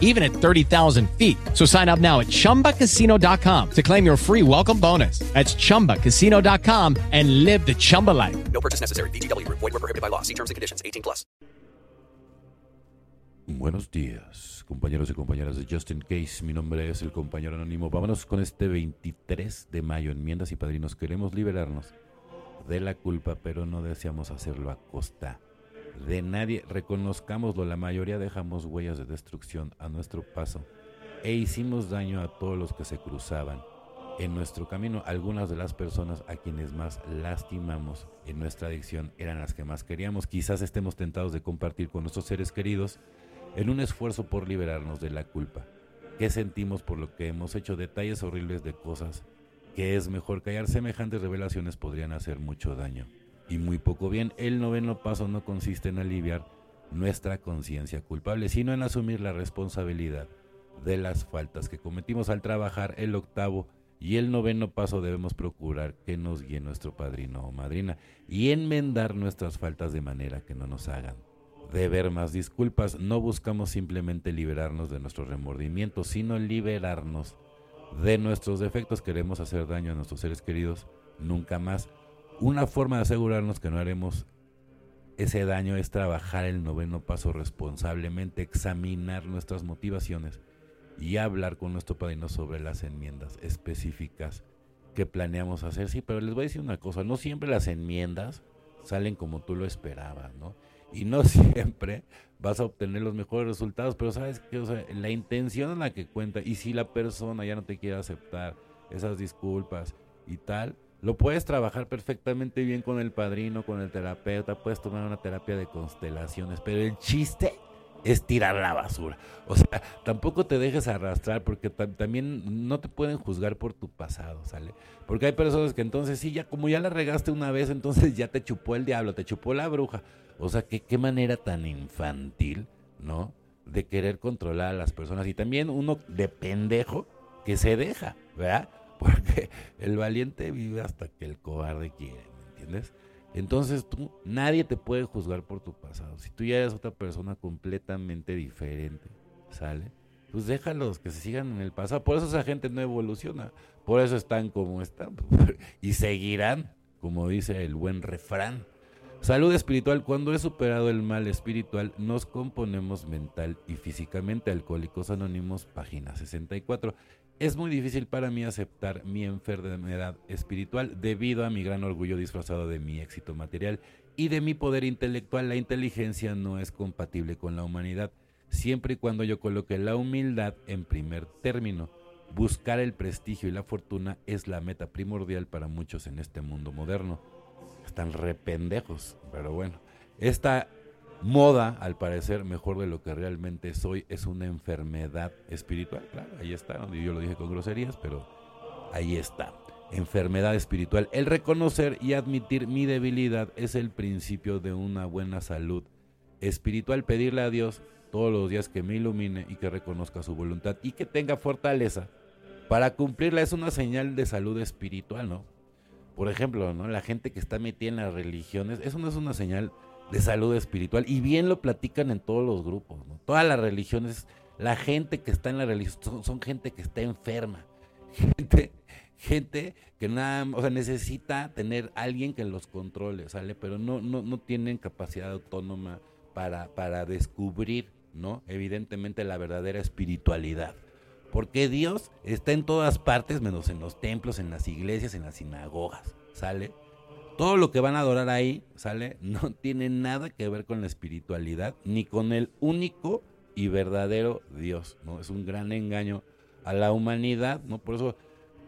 even at 30,000 feet. So sign up now at chumbacasino.com to claim your free welcome bonus. That's chumbacasino.com and live the Chumba life. No purchase necessary. VGW Group. Void were prohibited by law. See terms and conditions. 18 plus. Buenos días, compañeros y compañeras de Justin Case. Mi nombre es el compañero anónimo. Vámonos con este 23 de mayo. Enmiendas y padrinos. Queremos liberarnos de la culpa, pero no deseamos hacerlo a costa de nadie. Reconozcámoslo, la mayoría dejamos huellas de destrucción a nuestro paso e hicimos daño a todos los que se cruzaban en nuestro camino. Algunas de las personas a quienes más lastimamos en nuestra adicción eran las que más queríamos. Quizás estemos tentados de compartir con nuestros seres queridos en un esfuerzo por liberarnos de la culpa. ¿Qué sentimos por lo que hemos hecho? Detalles horribles de cosas que es mejor callar. Semejantes revelaciones podrían hacer mucho daño y muy poco bien. El noveno paso no consiste en aliviar nuestra conciencia culpable, sino en asumir la responsabilidad de las faltas que cometimos al trabajar. El octavo y el noveno paso debemos procurar que nos guíe nuestro padrino o madrina y enmendar nuestras faltas de manera que no nos hagan deber más disculpas. No buscamos simplemente liberarnos de nuestros remordimientos, sino liberarnos de nuestros defectos. Queremos hacer daño a nuestros seres queridos nunca más. Una forma de asegurarnos que no haremos ese daño es trabajar el noveno paso responsablemente, examinar nuestras motivaciones y hablar con nuestro padrino sobre las enmiendas específicas que planeamos hacer. Sí, pero les voy a decir una cosa, no siempre las enmiendas salen como tú lo esperabas, ¿no? Y no siempre vas a obtener los mejores resultados, pero sabes que o sea, la intención es la que cuenta y si la persona ya no te quiere aceptar esas disculpas y tal, lo puedes trabajar perfectamente bien con el padrino, con el terapeuta, puedes tomar una terapia de constelaciones, pero el chiste es tirar la basura. O sea, tampoco te dejes arrastrar porque también no te pueden juzgar por tu pasado, ¿sale? Porque hay personas que entonces sí, ya como ya la regaste una vez, entonces ya te chupó el diablo, te chupó la bruja. O sea, que qué manera tan infantil, ¿no? De querer controlar a las personas. Y también uno de pendejo que se deja, ¿verdad? Porque el valiente vive hasta que el cobarde quiere, ¿me entiendes? Entonces tú, nadie te puede juzgar por tu pasado. Si tú ya eres otra persona completamente diferente, ¿sale? Pues déjalos que se sigan en el pasado. Por eso esa gente no evoluciona. Por eso están como están. y seguirán, como dice el buen refrán. Salud espiritual. Cuando he superado el mal espiritual, nos componemos mental y físicamente. Alcohólicos Anónimos, página 64. Es muy difícil para mí aceptar mi enfermedad espiritual debido a mi gran orgullo disfrazado de mi éxito material y de mi poder intelectual. La inteligencia no es compatible con la humanidad, siempre y cuando yo coloque la humildad en primer término. Buscar el prestigio y la fortuna es la meta primordial para muchos en este mundo moderno. Están rependejos, pero bueno. Esta moda, al parecer, mejor de lo que realmente soy, es una enfermedad espiritual. Claro, ahí está. Yo lo dije con groserías, pero ahí está. Enfermedad espiritual. El reconocer y admitir mi debilidad es el principio de una buena salud espiritual. Pedirle a Dios todos los días que me ilumine y que reconozca su voluntad y que tenga fortaleza para cumplirla es una señal de salud espiritual, ¿no? Por ejemplo, ¿no? La gente que está metida en las religiones, eso no es una señal de salud espiritual. Y bien lo platican en todos los grupos, Todas las religiones, la gente que está en la religión son, gente que está enferma. Gente, gente que nada, o sea, necesita tener alguien que los controle, ¿sale? Pero no, no, no tienen capacidad autónoma para, para descubrir, ¿no? Evidentemente la verdadera espiritualidad. Porque Dios está en todas partes, menos en los templos, en las iglesias, en las sinagogas, ¿sale? Todo lo que van a adorar ahí, ¿sale? No tiene nada que ver con la espiritualidad ni con el único y verdadero Dios, ¿no? Es un gran engaño a la humanidad, ¿no? Por eso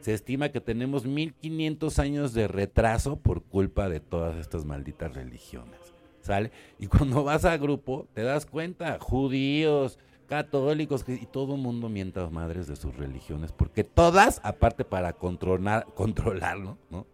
se estima que tenemos 1500 años de retraso por culpa de todas estas malditas religiones, ¿sale? Y cuando vas a grupo, te das cuenta, judíos, católicos y todo el mundo mientras madres de sus religiones, porque todas, aparte para controlar, controlarlo, ¿no?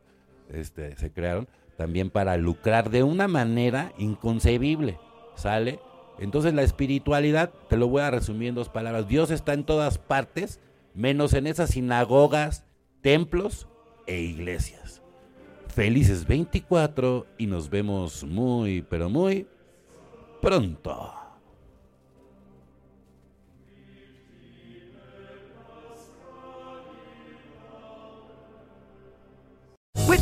Este, se crearon también para lucrar de una manera inconcebible, ¿sale? Entonces la espiritualidad, te lo voy a resumir en dos palabras, Dios está en todas partes, menos en esas sinagogas, templos e iglesias. Felices 24 y nos vemos muy, pero muy pronto.